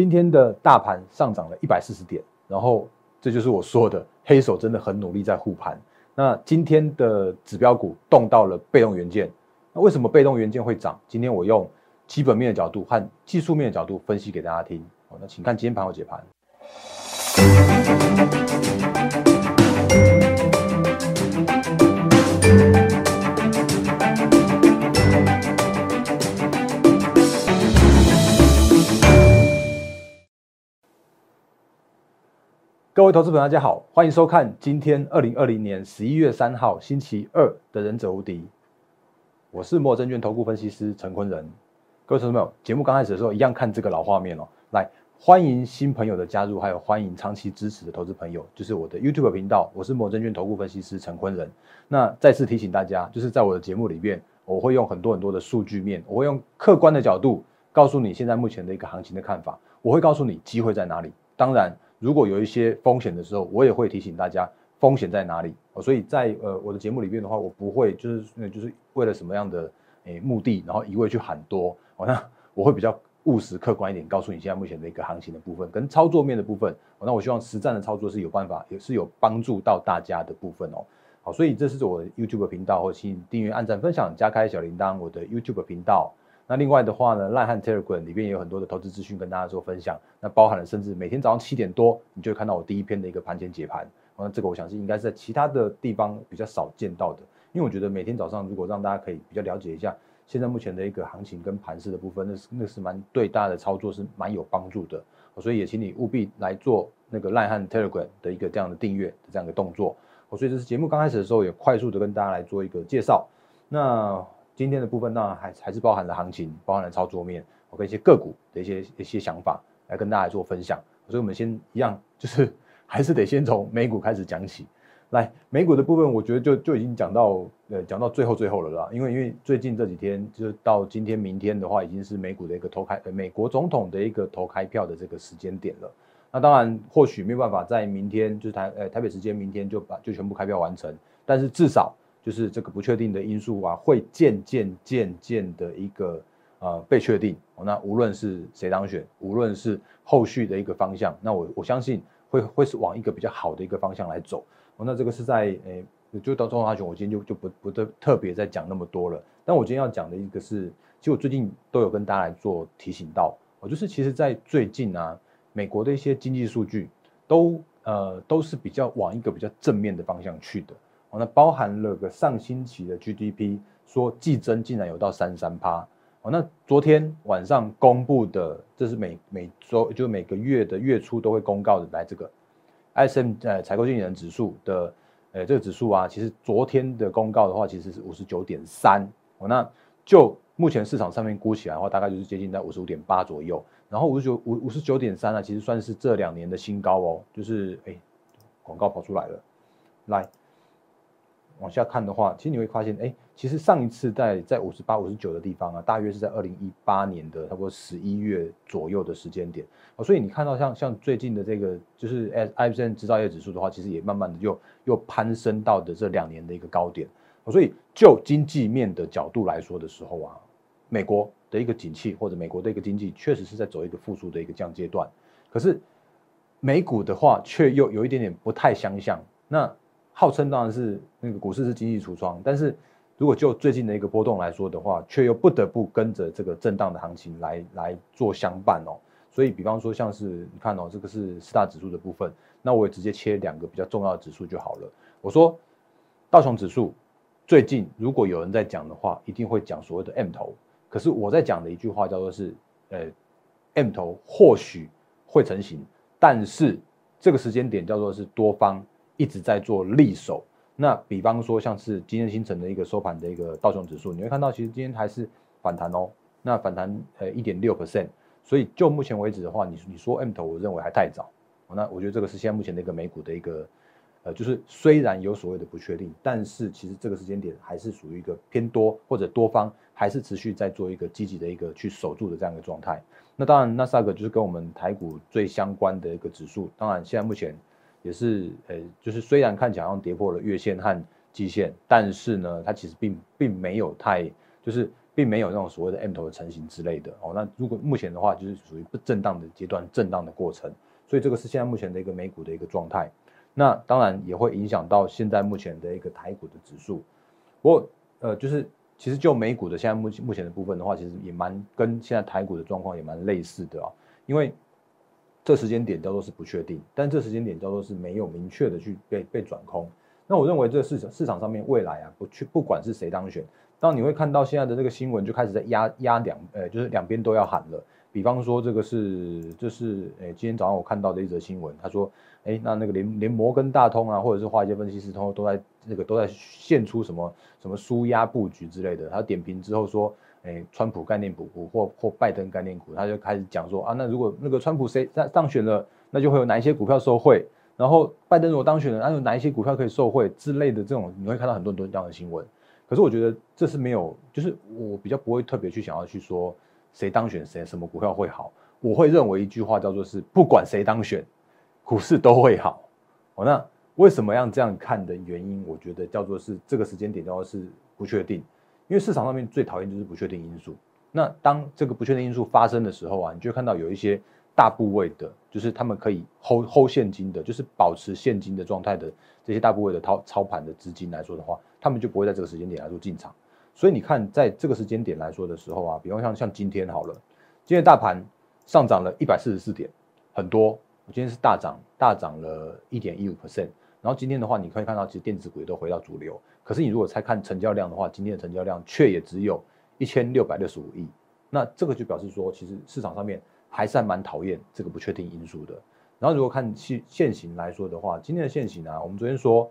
今天的大盘上涨了一百四十点，然后这就是我说的黑手真的很努力在护盘。那今天的指标股动到了被动元件，那为什么被动元件会涨？今天我用基本面的角度和技术面的角度分析给大家听。好，那请看今天盘后解盘。各位投资朋友，大家好，欢迎收看今天二零二零年十一月三号星期二的《忍者无敌》，我是摩证券投顾分析师陈坤仁。各位投资朋友，节目刚开始的时候一样看这个老画面哦。来，欢迎新朋友的加入，还有欢迎长期支持的投资朋友，就是我的 YouTube 频道，我是摩证券投顾分析师陈坤仁。那再次提醒大家，就是在我的节目里面，我会用很多很多的数据面，我会用客观的角度告诉你现在目前的一个行情的看法，我会告诉你机会在哪里。当然。如果有一些风险的时候，我也会提醒大家风险在哪里哦。所以在呃我的节目里面的话，我不会就是就是为了什么样的诶目的，然后一味去喊多。哦，那我会比较务实客观一点，告诉你现在目前的一个行情的部分跟操作面的部分。那我希望实战的操作是有办法，也是有帮助到大家的部分哦。好，所以这是我的 YouTube 频道，或请订阅、按赞、分享、加开小铃铛，我的 YouTube 频道。那另外的话呢，赖汉 Telegram 里边也有很多的投资资讯跟大家做分享，那包含了甚至每天早上七点多，你就会看到我第一篇的一个盘前解盘。那这个我相信应该是在其他的地方比较少见到的，因为我觉得每天早上如果让大家可以比较了解一下现在目前的一个行情跟盘势的部分，那是那是蛮对大家的操作是蛮有帮助的。所以也请你务必来做那个赖汉 Telegram 的一个这样的订阅的这样一个动作。我所以这是节目刚开始的时候也快速的跟大家来做一个介绍。那今天的部分当然还还是包含了行情，包含了操作面，我跟一些个股的一些一些想法来跟大家做分享。所以，我们先一样，就是 还是得先从美股开始讲起。来，美股的部分，我觉得就就已经讲到呃讲到最后最后了啦。因为因为最近这几天，就是到今天明天的话，已经是美股的一个投开，美国总统的一个投开票的这个时间点了。那当然，或许没有办法在明天，就是台呃台北时间明天就把就全部开票完成，但是至少。就是这个不确定的因素啊，会渐渐渐渐的一个呃被确定。那无论是谁当选，无论是后续的一个方向，那我我相信会会是往一个比较好的一个方向来走。那这个是在诶，就到中华选，我今天就就不不特特别再讲那么多了。但我今天要讲的一个是，其实我最近都有跟大家来做提醒到，我就是其实在最近啊，美国的一些经济数据都呃都是比较往一个比较正面的方向去的。哦，那包含了个上星期的 GDP，说季增竟然有到三三趴。哦，那昨天晚上公布的，这是每每周就每个月的月初都会公告的来这个，ISM 呃采购经理人指数的，呃这个指数啊，其实昨天的公告的话，其实是五十九点三。哦，那就目前市场上面估起来的话，大概就是接近在五十五点八左右。然后五十九五五十九点三呢，其实算是这两年的新高哦。就是哎，广告跑出来了，来。往下看的话，其实你会发现，哎，其实上一次在在五十八、五十九的地方啊，大约是在二零一八年的差不多十一月左右的时间点。所以你看到像像最近的这个就是 S I P N 制造业指数的话，其实也慢慢的又又攀升到的这两年的一个高点。所以就经济面的角度来说的时候啊，美国的一个景气或者美国的一个经济确实是在走一个复苏的一个降阶段。可是美股的话，却又有一点点不太相像。那号称当然是那个股市是经济橱窗，但是如果就最近的一个波动来说的话，却又不得不跟着这个震荡的行情来来做相伴哦。所以，比方说像是你看哦，这个是四大指数的部分，那我也直接切两个比较重要的指数就好了。我说道琼指数最近如果有人在讲的话，一定会讲所谓的 M 头。可是我在讲的一句话叫做是，呃，M 头或许会成型，但是这个时间点叫做是多方。一直在做利手，那比方说像是今天新成的一个收盘的一个道琼指数，你会看到其实今天还是反弹哦，那反弹呃一点六 percent，所以就目前为止的话，你你说 M 头，我认为还太早，那我觉得这个是现在目前的一个美股的一个。呃，就是虽然有所谓的不确定，但是其实这个时间点还是属于一个偏多或者多方还是持续在做一个积极的一个去守住的这样一个状态。那当然，纳斯达克就是跟我们台股最相关的一个指数，当然现在目前也是呃，就是虽然看起来好像跌破了月线和季线，但是呢，它其实并并没有太就是。并没有那种所谓的 M 头的成型之类的哦。那如果目前的话，就是属于不震荡的阶段，震荡的过程，所以这个是现在目前的一个美股的一个状态。那当然也会影响到现在目前的一个台股的指数。不过呃，就是其实就美股的现在目目前的部分的话，其实也蛮跟现在台股的状况也蛮类似的啊。因为这时间点叫做是不确定，但这时间点叫做是没有明确的去被被转空。那我认为这市场市场上面未来啊，不去不管是谁当选，当你会看到现在的这个新闻就开始在压压两，呃，就是两边都要喊了。比方说这个是这是诶，今天早上我看到的一则新闻，他说，哎，那那个连连摩根大通啊，或者是华尔街分析师通都在那个都在现出什么什么输压布局之类的。他点评之后说，哎，川普概念股或或拜登概念股，他就开始讲说啊，那如果那个川普谁上当选了，那就会有哪一些股票受惠。然后拜登如果当选了，那有哪一些股票可以受惠之类的这种，你会看到很多很多这样的新闻。可是我觉得这是没有，就是我比较不会特别去想要去说谁当选谁什么股票会好。我会认为一句话叫做是不管谁当选，股市都会好。哦，那为什么要这样看的原因，我觉得叫做是这个时间点叫做是不确定，因为市场上面最讨厌就是不确定因素。那当这个不确定因素发生的时候啊，你就看到有一些。大部位的，就是他们可以 hold hold 现金的，就是保持现金的状态的这些大部位的操操盘的资金来说的话，他们就不会在这个时间点来做进场。所以你看，在这个时间点来说的时候啊，比方像像今天好了，今天大盘上涨了一百四十四点，很多。我今天是大涨，大涨了一点一五 percent。然后今天的话，你可以看到，其实电子股也都回到主流。可是你如果再看成交量的话，今天的成交量却也只有一千六百六十五亿。那这个就表示说，其实市场上面。还是还蛮讨厌这个不确定因素的。然后如果看现现行来说的话，今天的现行啊，我们昨天说，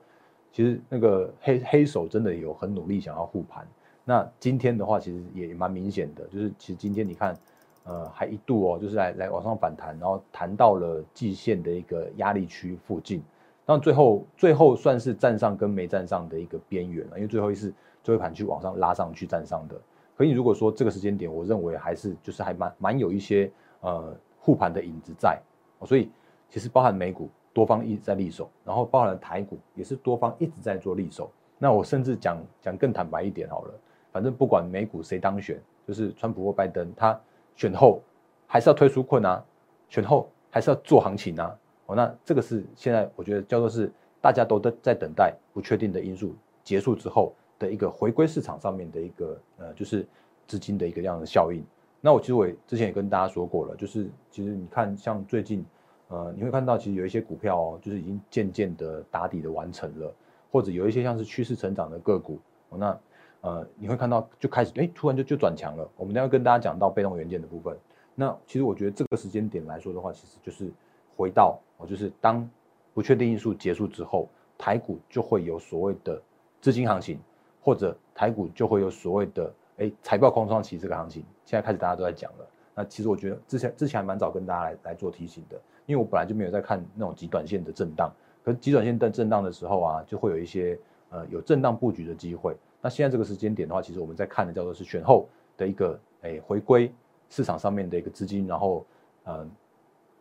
其实那个黑黑手真的有很努力想要护盘。那今天的话，其实也蛮明显的，就是其实今天你看，呃，还一度哦，就是来来往上反弹，然后弹到了季线的一个压力区附近，但最后最后算是站上跟没站上的一个边缘了，因为最后一次最后一盘去往上拉上去站上的。可你如果说这个时间点，我认为还是就是还蛮蛮有一些。呃，护盘的影子在，所以其实包含美股多方一直在立手，然后包含台股也是多方一直在做立手。那我甚至讲讲更坦白一点好了，反正不管美股谁当选，就是川普或拜登，他选后还是要推出困啊，选后还是要做行情啊。哦，那这个是现在我觉得叫做是大家都在在等待不确定的因素结束之后的一个回归市场上面的一个呃，就是资金的一个这样的效应。那我其实我之前也跟大家说过了，就是其实你看像最近，呃，你会看到其实有一些股票哦，就是已经渐渐的打底的完成了，或者有一些像是趋势成长的个股，那呃你会看到就开始哎突然就就转强了。我们等下跟大家讲到被动元件的部分。那其实我觉得这个时间点来说的话，其实就是回到哦，就是当不确定因素结束之后，台股就会有所谓的资金行情，或者台股就会有所谓的。哎，财报空窗期这个行情，现在开始大家都在讲了。那其实我觉得之前之前还蛮早跟大家来来做提醒的，因为我本来就没有在看那种极短线的震荡。可是极短线的震荡的时候啊，就会有一些呃有震荡布局的机会。那现在这个时间点的话，其实我们在看的叫做是选后的一个哎回归市场上面的一个资金，然后嗯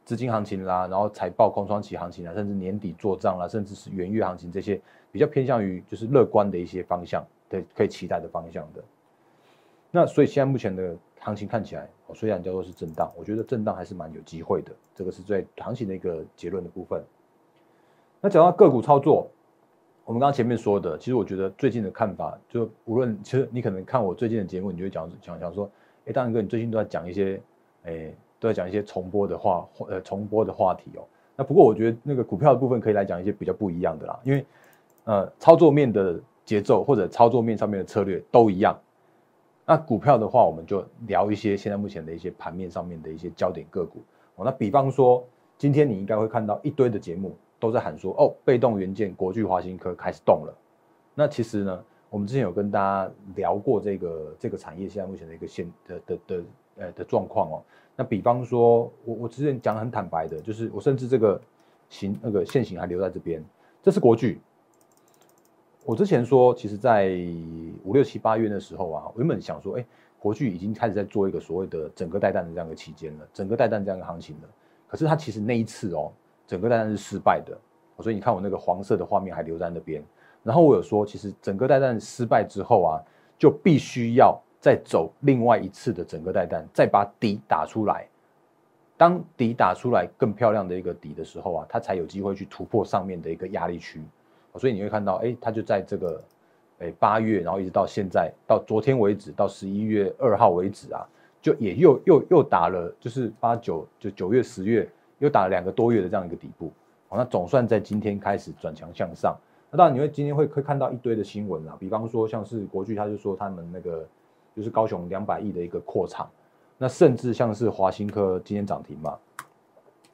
资金行情啦，然后财报空窗期行情啊，甚至年底做账啦，甚至是元月行情这些比较偏向于就是乐观的一些方向，对可以期待的方向的。那所以现在目前的行情看起来，虽然叫做是震荡，我觉得震荡还是蛮有机会的。这个是最行情的一个结论的部分。那讲到个股操作，我们刚刚前面说的，其实我觉得最近的看法，就无论其实你可能看我最近的节目，你就会讲讲讲说，哎，大仁哥，你最近都在讲一些，哎，都在讲一些重播的话，呃，重播的话题哦。那不过我觉得那个股票的部分可以来讲一些比较不一样的啦，因为呃，操作面的节奏或者操作面上面的策略都一样。那股票的话，我们就聊一些现在目前的一些盘面上面的一些焦点个股哦。那比方说，今天你应该会看到一堆的节目都在喊说，哦，被动元件国巨华新科开始动了。那其实呢，我们之前有跟大家聊过这个这个产业现在目前的一个现的的的呃的状况哦。那比方说，我我之前讲很坦白的，就是我甚至这个形那个线形还留在这边，这是国巨。我之前说，其实，在五六七八月的时候啊，原本想说，哎，国巨已经开始在做一个所谓的整个带弹的这样一个期间了，整个带弹这样一个行情了。可是它其实那一次哦，整个带弹是失败的，所以你看我那个黄色的画面还留在那边。然后我有说，其实整个带弹失败之后啊，就必须要再走另外一次的整个带弹，再把底打出来。当底打出来更漂亮的一个底的时候啊，它才有机会去突破上面的一个压力区。所以你会看到，哎，它就在这个，哎八月，然后一直到现在，到昨天为止，到十一月二号为止啊，就也又又又打了，就是八九就九月十月又打了两个多月的这样一个底部。好，那总算在今天开始转强向上。那当然你会今天会会看到一堆的新闻啦，比方说像是国巨，他就说他们那个就是高雄两百亿的一个扩厂，那甚至像是华新科今天涨停嘛，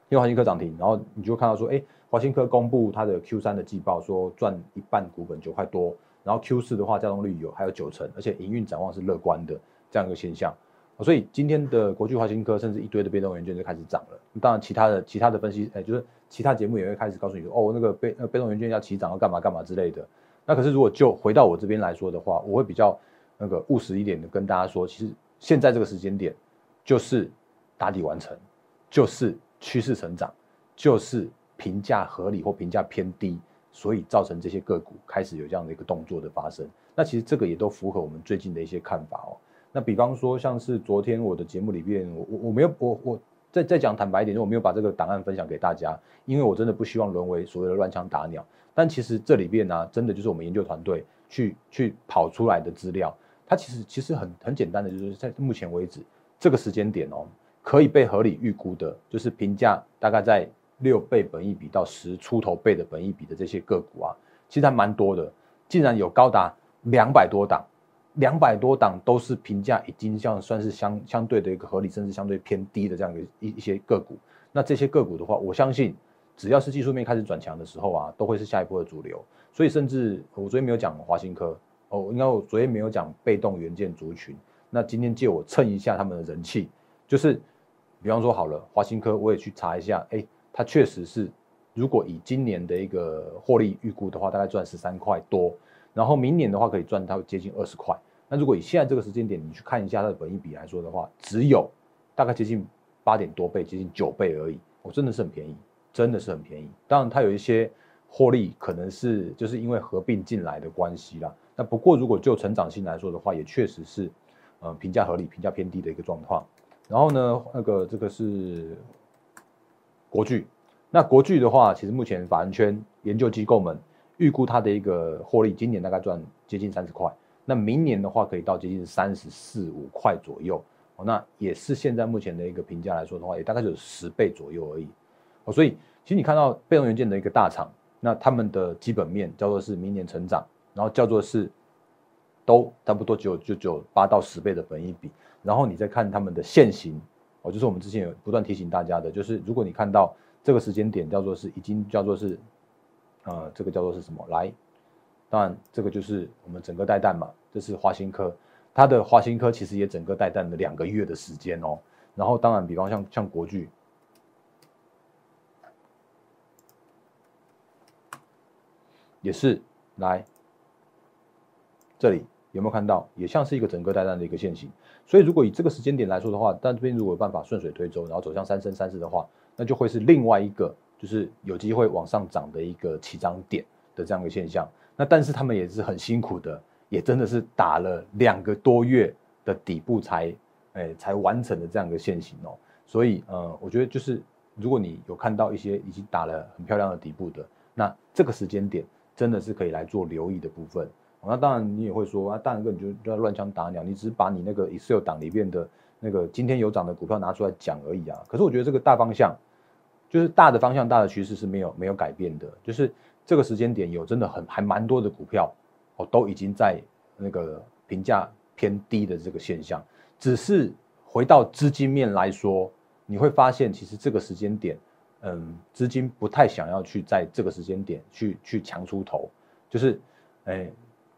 因为华新科涨停，然后你就看到说，哎。华新科公布它的 Q 三的季报，说赚一半股本九块多，然后 Q 四的话，加动率有还有九成，而且营运展望是乐观的这样一个现象。所以今天的国巨华新科，甚至一堆的被动元件就开始涨了。当然，其他的其他的分析，哎，就是其他节目也会开始告诉你说，哦，那个被那被动元件要起涨要干嘛干嘛之类的。那可是如果就回到我这边来说的话，我会比较那个务实一点的跟大家说，其实现在这个时间点就是打底完成，就是趋势成长，就是。评价合理或评价偏低，所以造成这些个股开始有这样的一个动作的发生。那其实这个也都符合我们最近的一些看法哦。那比方说像是昨天我的节目里面，我我我没有我我再再讲坦白一点，我没有把这个档案分享给大家，因为我真的不希望沦为所谓的乱枪打鸟。但其实这里边呢，真的就是我们研究团队去去跑出来的资料，它其实其实很很简单的，就是在目前为止这个时间点哦，可以被合理预估的，就是评价大概在。六倍本益比到十出头倍的本益比的这些个股啊，其实还蛮多的，竟然有高达两百多档，两百多档都是评价已经像算是相相对的一个合理，甚至相对偏低的这样一一一些个股。那这些个股的话，我相信只要是技术面开始转强的时候啊，都会是下一波的主流。所以甚至我昨天没有讲华新科哦，应该我昨天没有讲被动元件族群。那今天借我蹭一下他们的人气，就是比方说好了，华新科我也去查一下，哎。它确实是，如果以今年的一个获利预估的话，大概赚十三块多，然后明年的话可以赚到接近二十块。那如果以现在这个时间点，你去看一下它的本益比来说的话，只有大概接近八点多倍，接近九倍而已。我真的是很便宜，真的是很便宜。当然它有一些获利可能是就是因为合并进来的关系啦。那不过如果就成长性来说的话，也确实是，呃，评价合理、评价偏低的一个状况。然后呢，那个这个是。国巨，那国巨的话，其实目前法人圈研究机构们预估它的一个获利，今年大概赚接近三十块，那明年的话可以到接近三十四五块左右，哦，那也是现在目前的一个评价来说的话，也大概就是十倍左右而已，哦，所以其实你看到被动元件的一个大厂，那他们的基本面叫做是明年成长，然后叫做是都差不多就就就八到十倍的本益比，然后你再看他们的现行。哦，就是我们之前有不断提醒大家的，就是如果你看到这个时间点叫做是已经叫做是，呃，这个叫做是什么？来，当然这个就是我们整个带弹嘛，这是华新科，它的华新科其实也整个带弹了两个月的时间哦。然后当然，比方像像国巨，也是来这里。有没有看到，也像是一个整个带弹的一个线型，所以如果以这个时间点来说的话，但这边如果有办法顺水推舟，然后走向三升三四的话，那就会是另外一个就是有机会往上涨的一个起涨点的这样一个现象。那但是他们也是很辛苦的，也真的是打了两个多月的底部才，哎才完成的这样一个线型哦。所以呃，我觉得就是如果你有看到一些已经打了很漂亮的底部的，那这个时间点真的是可以来做留意的部分。那当然，你也会说啊，大然哥，你就不要乱枪打鸟，你只是把你那个 Excel 档里面的那个今天有涨的股票拿出来讲而已啊。可是我觉得这个大方向，就是大的方向、大的趋势是没有没有改变的。就是这个时间点有真的很还蛮多的股票哦，都已经在那个评价偏低的这个现象。只是回到资金面来说，你会发现其实这个时间点，嗯，资金不太想要去在这个时间点去去强出头，就是哎。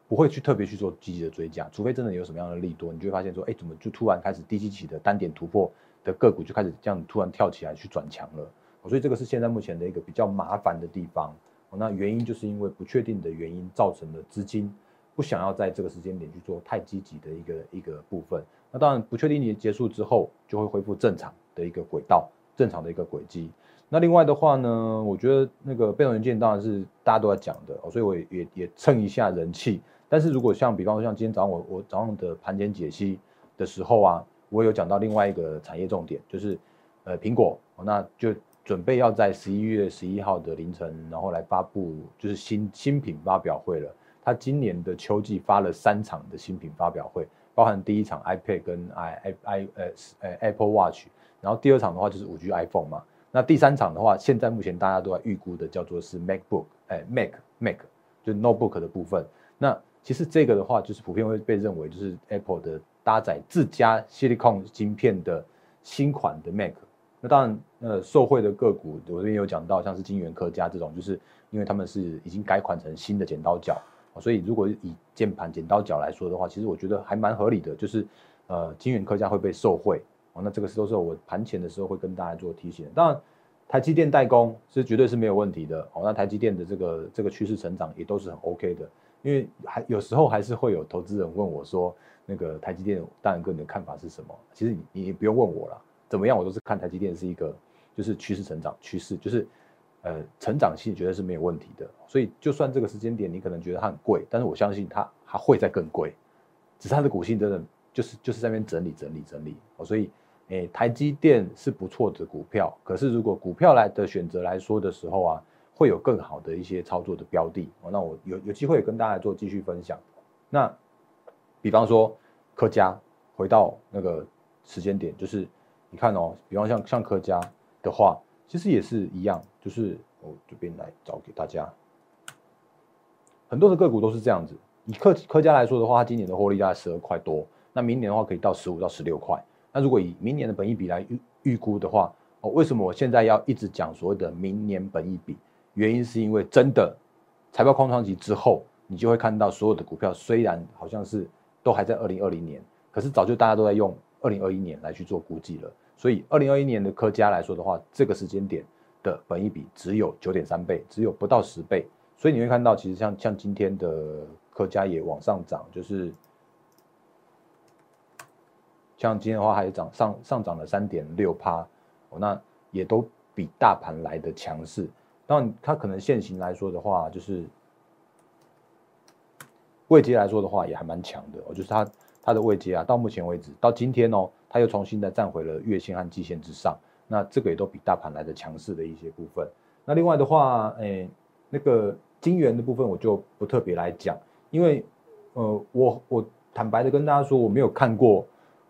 不会去特别去做积极的追加，除非真的有什么样的利多，你就会发现说，哎，怎么就突然开始低基起的单点突破的个股就开始这样突然跳起来去转强了，所以这个是现在目前的一个比较麻烦的地方。那原因就是因为不确定的原因造成的资金不想要在这个时间点去做太积极的一个一个部分。那当然不确定你结束之后就会恢复正常的一个轨道，正常的一个轨迹。那另外的话呢，我觉得那个被动元件当然是大家都在讲的，所以我也也蹭一下人气。但是如果像比方说像今天早上我我早上的盘前解析，的时候啊，我有讲到另外一个产业重点，就是呃苹果，那就准备要在十一月十一号的凌晨，然后来发布就是新新品发表会了。它今年的秋季发了三场的新品发表会，包含第一场 iPad 跟 i i i 呃呃 Apple Watch，然后第二场的话就是五 G iPhone 嘛。那第三场的话，现在目前大家都在预估的叫做是 MacBook，哎 Mac Mac 就 Notebook 的部分。那其实这个的话，就是普遍会被认为就是 Apple 的搭载自家 Silicon 芯片的新款的 Mac。那当然，呃，受惠的个股我这边有讲到，像是金源科家这种，就是因为他们是已经改款成新的剪刀脚。所以，如果以键盘剪刀脚来说的话，其实我觉得还蛮合理的，就是呃，金源科家会被受惠哦。那这个都是我盘前的时候会跟大家做提醒。当然，台积电代工是绝对是没有问题的哦。那台积电的这个这个趋势成长也都是很 OK 的，因为还有时候还是会有投资人问我说，那个台积电大然哥你的看法是什么？其实你你不用问我了，怎么样我都是看台积电是一个就是趋势成长趋势，就是。呃，成长性绝对是没有问题的，所以就算这个时间点你可能觉得它很贵，但是我相信它还会再更贵，只是它的股性真的就是就是在那边整理整理整理哦，所以诶，台积电是不错的股票，可是如果股票来的选择来说的时候啊，会有更好的一些操作的标的，那我有有机会跟大家做继续分享。那比方说科家，回到那个时间点，就是你看哦，比方像像科家的话。其实也是一样，就是我这边来找给大家，很多的个股都是这样子。以科科家来说的话，它今年的获利大概十二块多，那明年的话可以到十五到十六块。那如果以明年的本益比来预预估的话，哦，为什么我现在要一直讲所谓的明年本益比？原因是因为真的财报空窗期之后，你就会看到所有的股票虽然好像是都还在二零二零年，可是早就大家都在用二零二一年来去做估计了。所以，二零二一年的科家来说的话，这个时间点的本益比只有九点三倍，只有不到十倍。所以你会看到，其实像像今天的科家也往上涨，就是像今天的话，还涨上上涨了三点六趴，哦，那也都比大盘来的强势。当然，它可能现行来说的话，就是位阶来说的话，也还蛮强的。哦，就是它它的位阶啊，到目前为止，到今天哦。它又重新的站回了月线和季线之上，那这个也都比大盘来的强势的一些部分。那另外的话，诶，那个金元的部分我就不特别来讲，因为呃，我我坦白的跟大家说，我没有看过，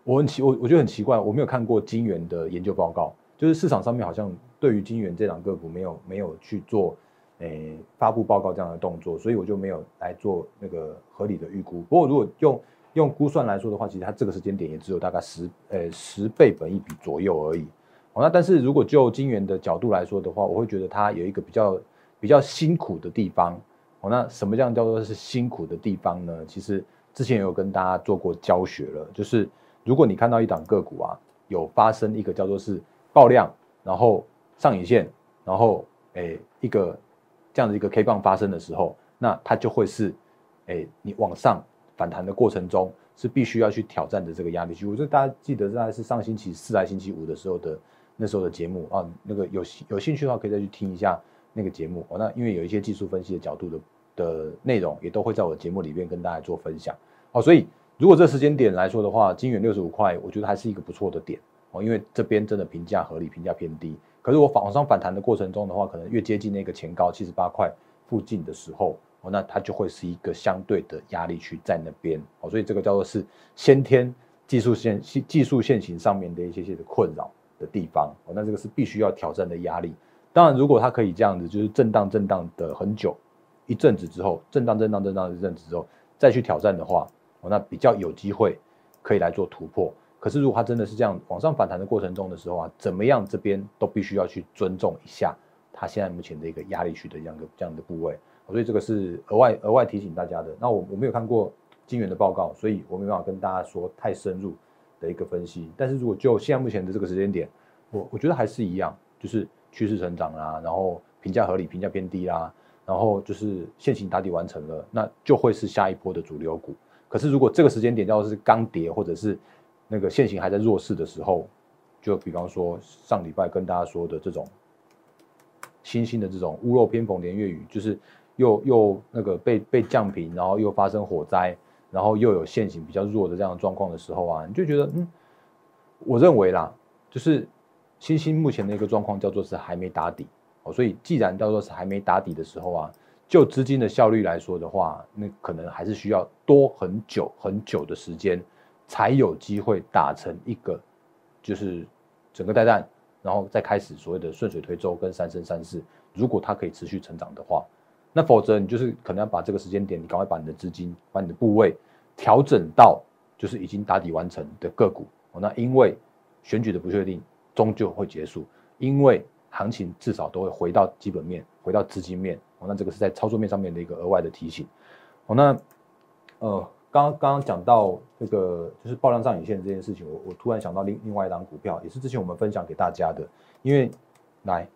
我很奇我我觉得很奇怪，我没有看过金元的研究报告，就是市场上面好像对于金元这两个股没有没有去做诶发布报告这样的动作，所以我就没有来做那个合理的预估。不过如果用用估算来说的话，其实它这个时间点也只有大概十呃十倍本一比左右而已。哦，那但是如果就金元的角度来说的话，我会觉得它有一个比较比较辛苦的地方。哦，那什么样叫做是辛苦的地方呢？其实之前有跟大家做过教学了，就是如果你看到一档个股啊，有发生一个叫做是爆量，然后上影线，然后诶一个这样的一个 K 棒发生的时候，那它就会是诶你往上。反弹的过程中是必须要去挑战的这个压力区，我觉得大家记得在是上星期四还星期五的时候的那时候的节目啊，那个有有兴趣的话可以再去听一下那个节目哦。那因为有一些技术分析的角度的的内容也都会在我的节目里面跟大家做分享哦。所以如果这时间点来说的话，金元六十五块，我觉得还是一个不错的点哦，因为这边真的评价合理，评价偏低。可是我反往上反弹的过程中的话，可能越接近那个前高七十八块附近的时候。哦，那它就会是一个相对的压力区在那边哦，所以这个叫做是先天技术线技术线型上面的一些些的困扰的地方哦，那这个是必须要挑战的压力。当然，如果它可以这样子，就是震荡震荡的很久一阵子之后，震荡震荡震荡一阵子之后再去挑战的话，那比较有机会可以来做突破。可是如果它真的是这样往上反弹的过程中的时候啊，怎么样这边都必须要去尊重一下它现在目前的一个压力区的这样的这样的部位。所以这个是额外额外提醒大家的。那我我没有看过金元的报告，所以我没办法跟大家说太深入的一个分析。但是如果就现在目前的这个时间点，我我觉得还是一样，就是趋势成长啦，然后评价合理，评价偏低啦，然后就是现行打底完成了，那就会是下一波的主流股。可是如果这个时间点要是刚跌，或者是那个现行还在弱势的时候，就比方说上礼拜跟大家说的这种新兴的这种屋漏偏逢连夜雨，就是。又又那个被被降平，然后又发生火灾，然后又有现行比较弱的这样的状况的时候啊，你就觉得嗯，我认为啦，就是新兴目前的一个状况叫做是还没打底哦，所以既然叫做是还没打底的时候啊，就资金的效率来说的话，那可能还是需要多很久很久的时间，才有机会打成一个就是整个带弹，然后再开始所谓的顺水推舟跟三生三世，如果它可以持续成长的话。那否则你就是可能要把这个时间点，你赶快把你的资金、把你的部位调整到就是已经打底完成的个股。那因为选举的不确定终究会结束，因为行情至少都会回到基本面、回到资金面哦。那这个是在操作面上面的一个额外的提醒哦。那呃，刚刚刚讲到这个就是爆量上影线这件事情，我我突然想到另另外一档股票，也是之前我们分享给大家的，因为来。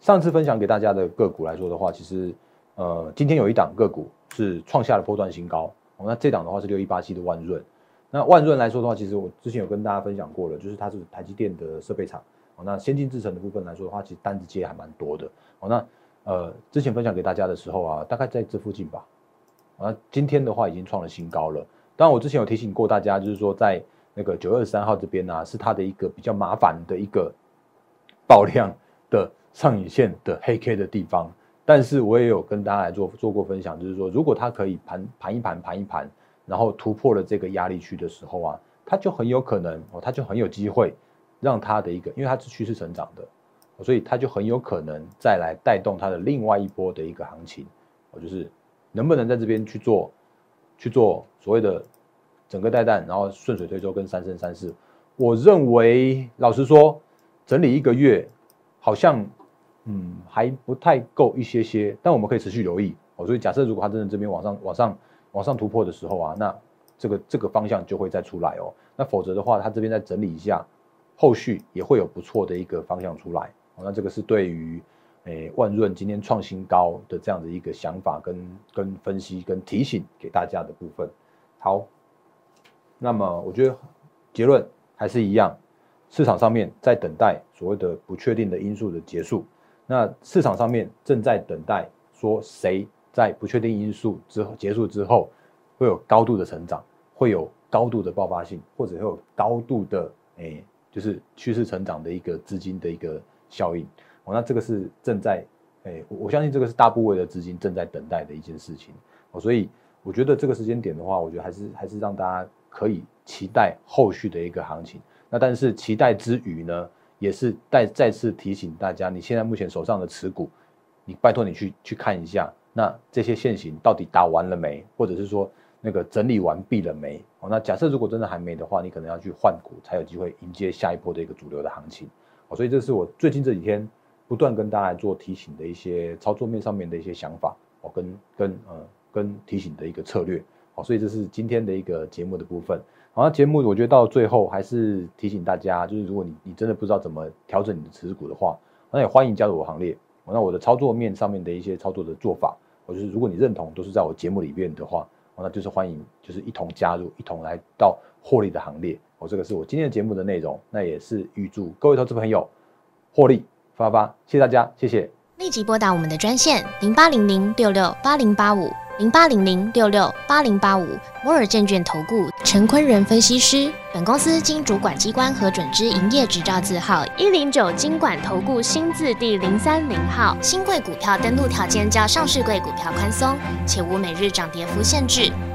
上次分享给大家的个股来说的话，其实，呃，今天有一档个股是创下了波段新高。哦，那这档的话是六一八七的万润。那万润来说的话，其实我之前有跟大家分享过了，就是它是台积电的设备厂。哦，那先进制程的部分来说的话，其实单子接还蛮多的。哦，那呃，之前分享给大家的时候啊，大概在这附近吧。啊，今天的话已经创了新高了。当然，我之前有提醒过大家，就是说在那个九二三号这边呢，是它的一个比较麻烦的一个爆量的。上影线的黑 K 的地方，但是我也有跟大家来做做过分享，就是说，如果它可以盘盘一盘盘一盘，然后突破了这个压力区的时候啊，它就很有可能哦，它就很有机会让它的一个，因为它是趋势成长的，所以它就很有可能再来带动它的另外一波的一个行情，哦，就是能不能在这边去做去做所谓的整个带弹，然后顺水推舟跟三生三世，我认为老实说，整理一个月好像。嗯，还不太够一些些，但我们可以持续留意哦。所以假设如果它真的这边往上、往上、往上突破的时候啊，那这个这个方向就会再出来哦。那否则的话，它这边再整理一下，后续也会有不错的一个方向出来。那这个是对于诶万润今天创新高的这样的一个想法跟跟分析跟提醒给大家的部分。好，那么我觉得结论还是一样，市场上面在等待所谓的不确定的因素的结束。那市场上面正在等待，说谁在不确定因素之后结束之后，会有高度的成长，会有高度的爆发性，或者会有高度的诶，就是趋势成长的一个资金的一个效应。哦，那这个是正在诶，我相信这个是大部位的资金正在等待的一件事情。哦，所以我觉得这个时间点的话，我觉得还是还是让大家可以期待后续的一个行情。那但是期待之余呢？也是再再次提醒大家，你现在目前手上的持股，你拜托你去去看一下，那这些现行到底打完了没，或者是说那个整理完毕了没？哦，那假设如果真的还没的话，你可能要去换股，才有机会迎接下一波的一个主流的行情。哦，所以这是我最近这几天不断跟大家做提醒的一些操作面上面的一些想法，哦，跟跟呃跟提醒的一个策略。哦，所以这是今天的一个节目的部分。好，节目我觉得到最后还是提醒大家，就是如果你你真的不知道怎么调整你的持股的话，那也欢迎加入我行列。那我的操作面上面的一些操作的做法，我就是如果你认同都是在我节目里面的话，那就是欢迎就是一同加入，一同来到获利的行列。我这个是我今天的节目的内容，那也是预祝各位投资朋友获利发发，谢谢大家，谢谢。立即拨打我们的专线零八零零六六八零八五。零八零零六六八零八五摩尔证券投顾陈坤仁分析师，本公司经主管机关核准之营业执照字号一零九金管投顾新字第零三零号。新贵股票登录条件较上市贵股票宽松，且无每日涨跌幅限制。